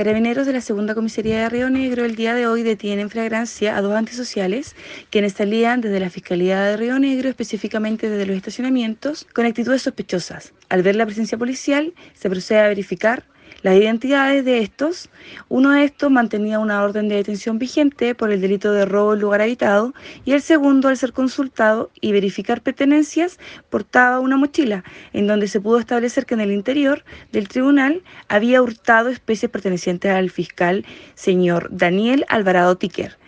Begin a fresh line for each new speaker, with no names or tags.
Carabineros de la Segunda Comisaría de Río Negro el día de hoy detienen a dos antisociales quienes salían desde la Fiscalía de Río Negro, específicamente desde los estacionamientos, con actitudes sospechosas. Al ver la presencia policial, se procede a verificar las identidades de estos, uno de estos mantenía una orden de detención vigente por el delito de robo en lugar habitado y el segundo, al ser consultado y verificar pertenencias, portaba una mochila en donde se pudo establecer que en el interior del tribunal había hurtado especies pertenecientes al fiscal señor Daniel Alvarado Tiquer.